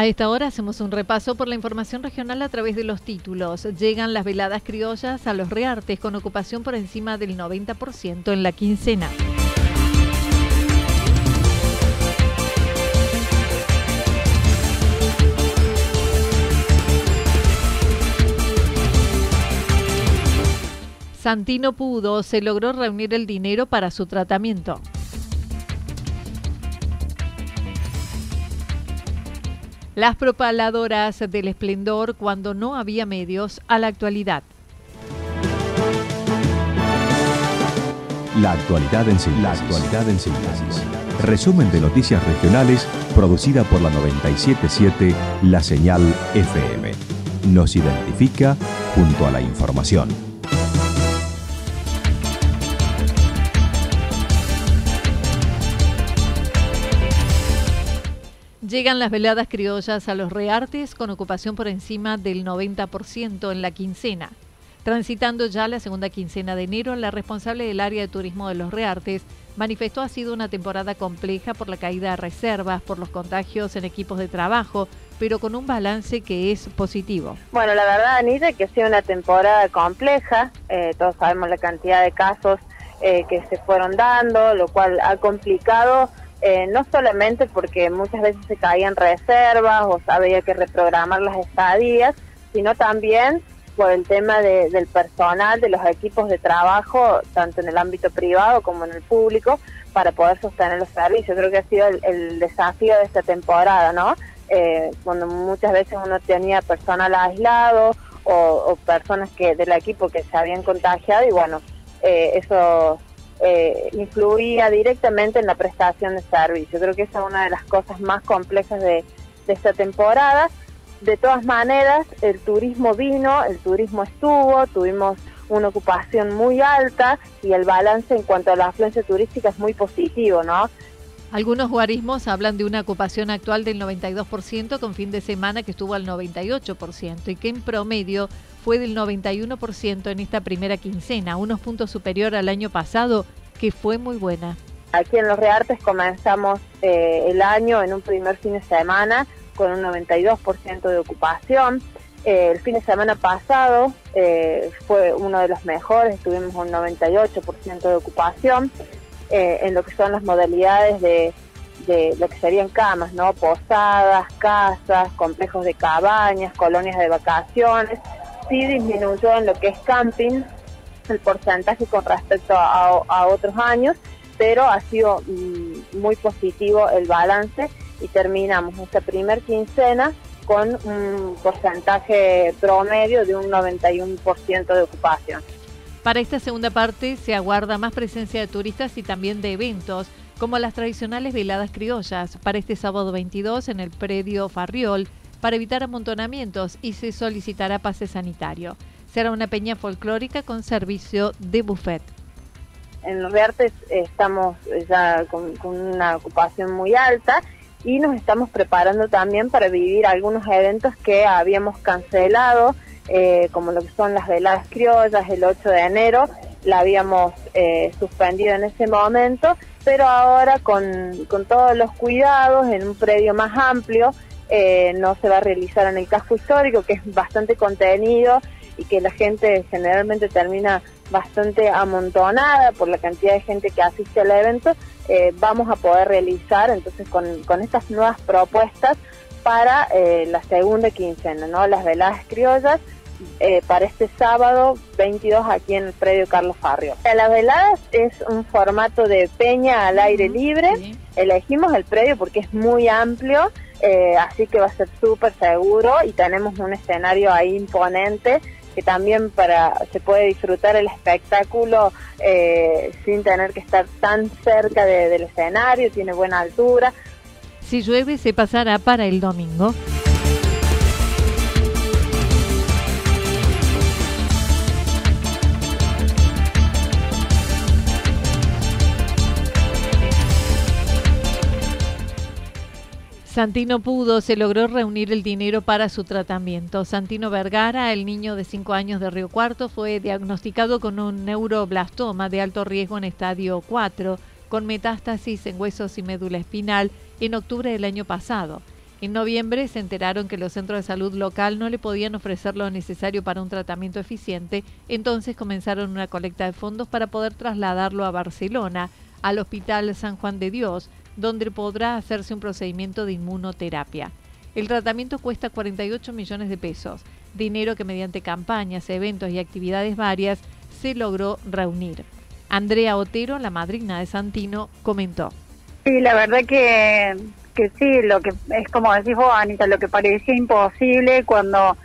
A esta hora hacemos un repaso por la información regional a través de los títulos. Llegan las veladas criollas a los reartes con ocupación por encima del 90% en la quincena. Santino pudo, se logró reunir el dinero para su tratamiento. Las propaladoras del esplendor cuando no había medios a la actualidad. La actualidad en síntesis. La actualidad en síntesis. Resumen de noticias regionales producida por la 977 La Señal FM. Nos identifica junto a la información. Llegan las veladas criollas a los reartes con ocupación por encima del 90% en la quincena. Transitando ya la segunda quincena de enero, la responsable del área de turismo de los reartes manifestó ha sido una temporada compleja por la caída de reservas, por los contagios en equipos de trabajo, pero con un balance que es positivo. Bueno, la verdad, Anita, que ha sido una temporada compleja. Eh, todos sabemos la cantidad de casos eh, que se fueron dando, lo cual ha complicado eh, no solamente porque muchas veces se caían reservas o había que reprogramar las estadías, sino también por el tema del personal, de los equipos de trabajo, tanto en el ámbito privado como en el público, para poder sostener los servicios. Creo que ha sido el, desafío de esta temporada, ¿no? Eh, cuando muchas veces uno tenía personal aislado o, personas que del equipo que se habían contagiado y bueno, eh, eso eh, influía directamente en la prestación de servicio. Creo que esa es una de las cosas más complejas de, esta temporada. De todas maneras, el turismo vino, el turismo estuvo, tuvimos una ocupación muy alta y el balance en cuanto a la afluencia turística es muy positivo, ¿no? Algunos guarismos hablan de una ocupación actual del 92% con fin de semana que estuvo al 98% y que en promedio fue del 91% en esta primera quincena, unos puntos superior al año pasado, que fue muy buena. Aquí en Los Reartes comenzamos eh, el año en un primer fin de semana con un 92% de ocupación. Eh, el fin de semana pasado eh, fue uno de los mejores, tuvimos un 98% de ocupación en lo que son las modalidades de, de lo que serían camas, ¿no? Posadas, casas, complejos de cabañas, colonias de vacaciones sí disminuyó en lo que es camping el porcentaje con respecto a, otros años, pero ha sido mm, muy positivo el balance y terminamos esta primer quincena con un porcentaje promedio de un 91% de ocupación. Para esta segunda parte se aguarda más presencia de turistas y también de eventos, como las tradicionales veladas criollas, para este sábado 22 en el predio Farriol, para evitar amontonamientos y se solicitará pase sanitario. Será una peña folclórica con servicio de buffet. En los Reartes estamos ya con, una ocupación muy alta y nos estamos preparando también para vivir algunos eventos que habíamos cancelado, eh, como lo que son las veladas criollas el 8 de enero, la habíamos eh, suspendido en ese momento, pero ahora con, con todos los cuidados en un predio más amplio, eh, no se va a realizar en el casco histórico, que es bastante contenido y que la gente generalmente termina bastante amontonada por la cantidad de gente que asiste al evento, eh, vamos a poder realizar entonces con, con estas nuevas propuestas para eh, la segunda quincena, ¿no? Las veladas criollas eh, para este sábado 22 aquí en el predio Carlos Farrio. Las veladas es un formato de peña al aire libre. Elegimos el predio porque es muy amplio, eh, así que va a ser súper seguro y tenemos un escenario ahí imponente que también para se puede disfrutar el espectáculo eh, sin tener que estar tan cerca del escenario, tiene buena altura. Si llueve se pasará para el domingo. Santino pudo, se logró reunir el dinero para su tratamiento. Santino Vergara, el niño de 5 años de Río Cuarto, fue diagnosticado con un neuroblastoma de alto riesgo en estadio 4, con metástasis en huesos y médula espinal en octubre del año pasado. En noviembre se enteraron que los centros de salud local no le podían ofrecer lo necesario para un tratamiento eficiente, entonces comenzaron una colecta de fondos para poder trasladarlo a Barcelona, al Hospital San Juan de Dios, donde podrá hacerse un procedimiento de inmunoterapia. El tratamiento cuesta 48 millones de pesos, dinero que mediante campañas, eventos y actividades varias se logró reunir. Andrea Otero, la madrina de Santino, comentó. Sí, la verdad que, que sí, lo que es como decís vos, Anita, lo que parecía imposible cuando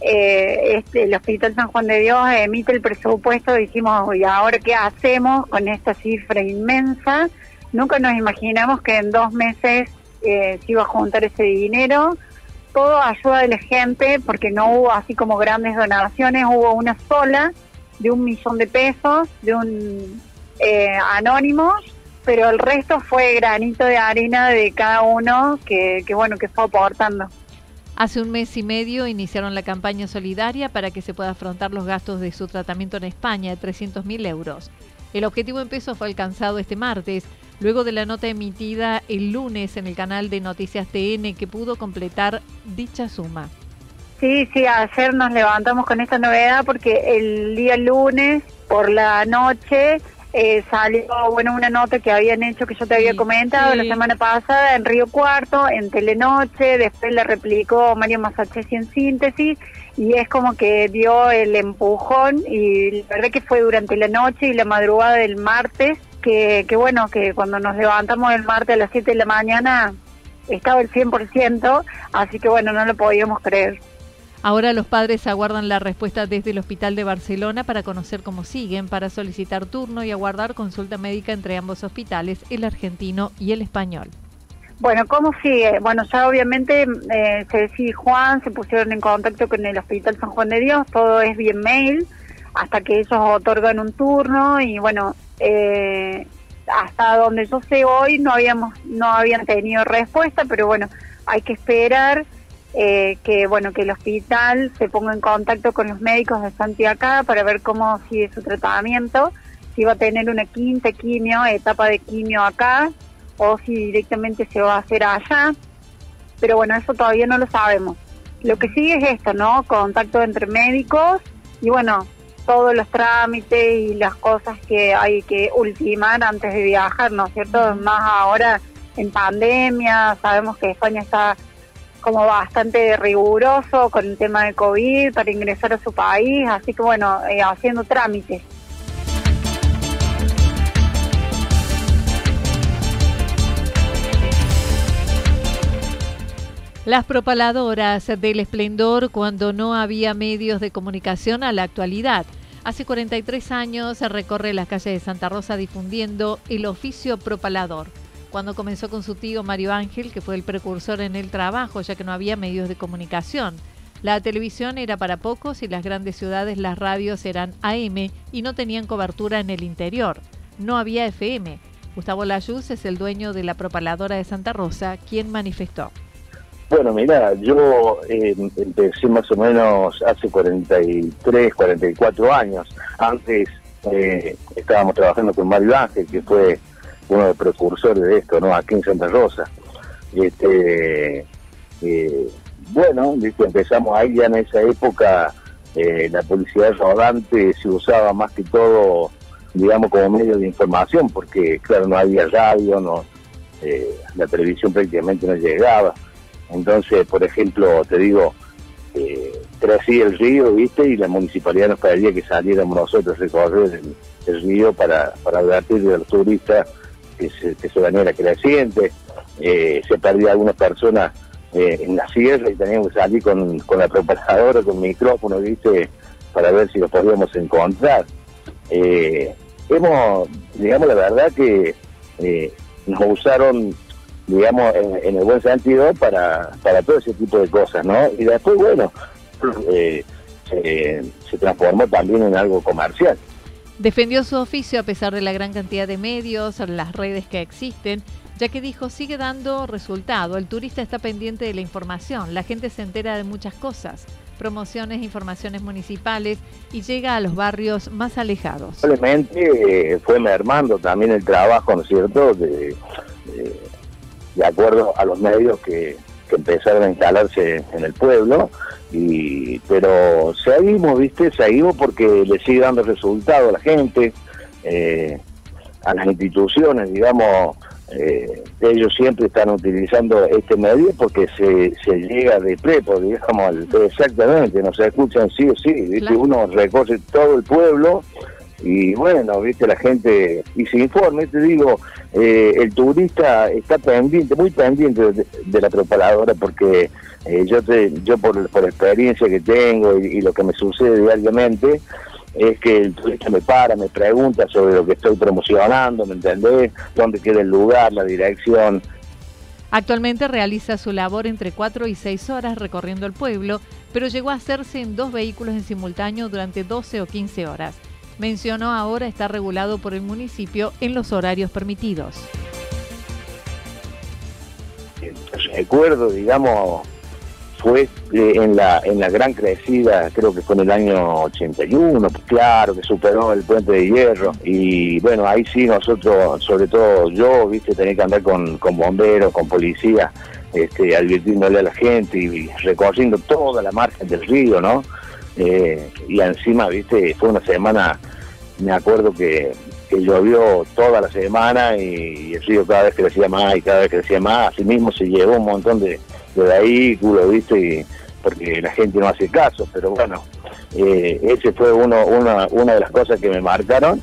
eh, este, el Hospital San Juan de Dios emite el presupuesto, dijimos, ¿y ahora qué hacemos con esta cifra inmensa? Nunca nos imaginamos que en dos meses eh, se iba a juntar ese dinero. Todo ayuda de la gente, porque no hubo así como grandes donaciones, hubo una sola de un millón de pesos, de un eh, pero el resto fue granito de arena de cada uno que, que bueno que fue aportando. Hace un mes y medio iniciaron la campaña solidaria para que se pueda afrontar los gastos de su tratamiento en España de 300 mil euros. El objetivo en pesos fue alcanzado este martes, luego de la nota emitida el lunes en el canal de Noticias TN que pudo completar dicha suma. Sí, sí, ayer nos levantamos con esta novedad porque el día lunes por la noche eh, salió bueno una nota que habían hecho que yo te había comentado la semana pasada en Río Cuarto, en Telenoche, después le replicó Mario Masachesi en síntesis y es como que dio el empujón y la verdad que fue durante la noche y la madrugada del martes que, que bueno, que cuando nos levantamos el martes a las 7 de la mañana estaba el 100%, así que bueno, no lo podíamos creer. Ahora los padres aguardan la respuesta desde el Hospital de Barcelona para conocer cómo siguen, para solicitar turno y aguardar consulta médica entre ambos hospitales, el argentino y el español. Bueno, ¿cómo sigue? Bueno, ya obviamente eh, Ceci y Juan se pusieron en contacto con el Hospital San Juan de Dios, todo es bien mail, hasta que ellos otorgan un turno y bueno, eh, hasta donde yo sé hoy no habíamos no habían tenido respuesta pero bueno hay que esperar eh, que bueno que el hospital se ponga en contacto con los médicos de Santiago para ver cómo sigue su tratamiento si va a tener una quinta quimio etapa de quimio acá o si directamente se va a hacer allá. Pero bueno eso todavía no lo sabemos. Lo que sigue es esto no contacto entre médicos y bueno todos los trámites y las cosas que hay que ultimar antes de viajar, ¿no es cierto? Más ahora en pandemia, sabemos que España está como bastante riguroso con el tema de COVID para ingresar a su país, así que bueno, eh, haciendo trámites. Las propaladoras del esplendor cuando no había medios de comunicación a la actualidad. Hace 43 años se recorre las calles de Santa Rosa difundiendo el oficio propalador. Cuando comenzó con su tío Mario Ángel, que fue el precursor en el trabajo, ya que no había medios de comunicación. La televisión era para pocos y las grandes ciudades las radios eran AM y no tenían cobertura en el interior. No había FM. Gustavo Layuz es el dueño de la propaladora de Santa Rosa, quien manifestó. Bueno, mira, yo eh, empecé más o menos hace 43, 44 años. Antes eh, estábamos trabajando con Mario Ángel, que fue uno de los precursores de esto, ¿no? Aquí en Santa Rosa. Este, eh, bueno, empezamos ahí ya en esa época eh, la publicidad rodante se usaba más que todo, digamos, como medio de información, porque claro, no había radio, no eh, la televisión prácticamente no llegaba. Entonces, por ejemplo, te digo, eh, el río, ¿viste? Y la municipalidad nos pedía que saliéramos nosotros a recorrer el, río para, para advertir a los turistas que se, se venía creciente. Eh, se perdía algunas personas eh, en la sierra y teníamos que salir con, con la preparadora, con micrófono, ¿viste? Para ver si los podíamos encontrar. Eh, hemos, digamos, la verdad que nos usaron digamos, en, el buen sentido para, para todo ese tipo de cosas, ¿no? Y después, bueno, eh, se, transformó también en algo comercial. Defendió su oficio a pesar de la gran cantidad de medios, las redes que existen, ya que dijo sigue dando resultado. El turista está pendiente de la información, la gente se entera de muchas cosas, promociones, informaciones municipales y llega a los barrios más alejados. Probablemente eh, fue mermando también el trabajo, ¿no es cierto?, de de acuerdo a los medios que, empezaron a instalarse en el pueblo, y pero seguimos, ¿viste? Seguimos porque le sigue dando resultado a la gente, eh, a las instituciones, digamos, eh, ellos siempre están utilizando este medio porque se, se llega de prepo, digamos, exactamente, no se escuchan sí o sí, ¿viste? Uno recorre todo el pueblo y bueno, viste la gente y se informa, te digo, eh, el turista está pendiente, muy pendiente de, la preparadora porque eh, yo te, yo por, por experiencia que tengo y, lo que me sucede diariamente es que el turista me para, me pregunta sobre lo que estoy promocionando, ¿me entendés? ¿Dónde queda el lugar, la dirección? Actualmente realiza su labor entre 4 y 6 horas recorriendo el pueblo, pero llegó a hacerse en dos vehículos en simultáneo durante 12 o 15 horas mencionó ahora está regulado por el municipio en los horarios permitidos. Recuerdo, digamos, fue eh, en la en la gran crecida, creo que fue en el año 81, claro, que superó el puente de hierro. Y bueno, ahí sí nosotros, sobre todo yo, viste, tenía que andar con, con bomberos, con policía, este, advirtiéndole a la gente y recorriendo toda la margen del río, ¿no? Eh, y encima, viste, fue una semana, me acuerdo que, llovió toda la semana y, el río cada vez crecía más y cada vez crecía más, así mismo se llevó un montón de, vehículos, viste, y, porque la gente no hace caso, pero bueno, eh, ese fue uno, una, una de las cosas que me marcaron.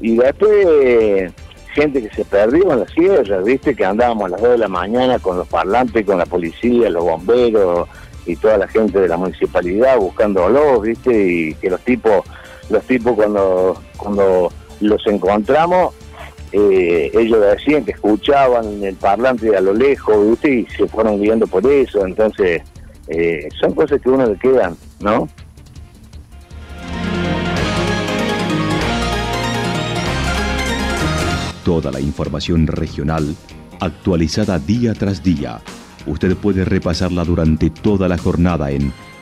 Y después, gente que se perdió en la sierra, viste, que andábamos a las 2 de la mañana con los parlantes, con la policía, los bomberos, y toda la gente de la municipalidad buscándolos, ¿viste? Y que los tipos, los tipos cuando, cuando los encontramos, eh, ellos decían que escuchaban el parlante a lo lejos, ¿viste? Y se fueron guiando por eso, entonces eh, son cosas que uno le quedan, ¿no? Toda la información regional actualizada día tras día Usted puede repasarla durante toda la jornada en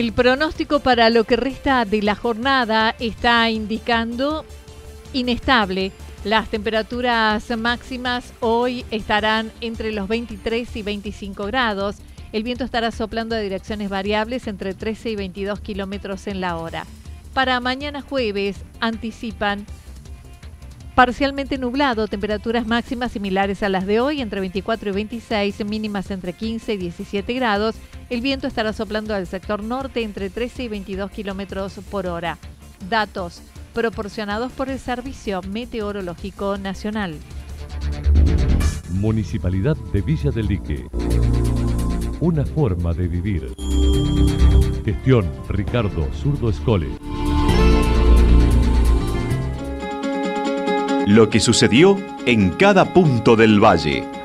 El pronóstico para lo que resta de la jornada está indicando inestable. Las temperaturas máximas hoy estarán entre los 23 y 25 grados. El viento estará soplando a direcciones variables entre 13 y 22 kilómetros en la hora. Para mañana jueves anticipan Parcialmente nublado, temperaturas máximas similares a las de hoy, entre 24 y 26, mínimas entre 15 y 17 grados. El viento estará soplando al sector norte entre 13 y 22 kilómetros por hora. Datos proporcionados por el Servicio Meteorológico Nacional. Municipalidad de Villa del Lique. Una forma de vivir. Gestión Ricardo Zurdo Escole. Lo que sucedió en cada punto del valle.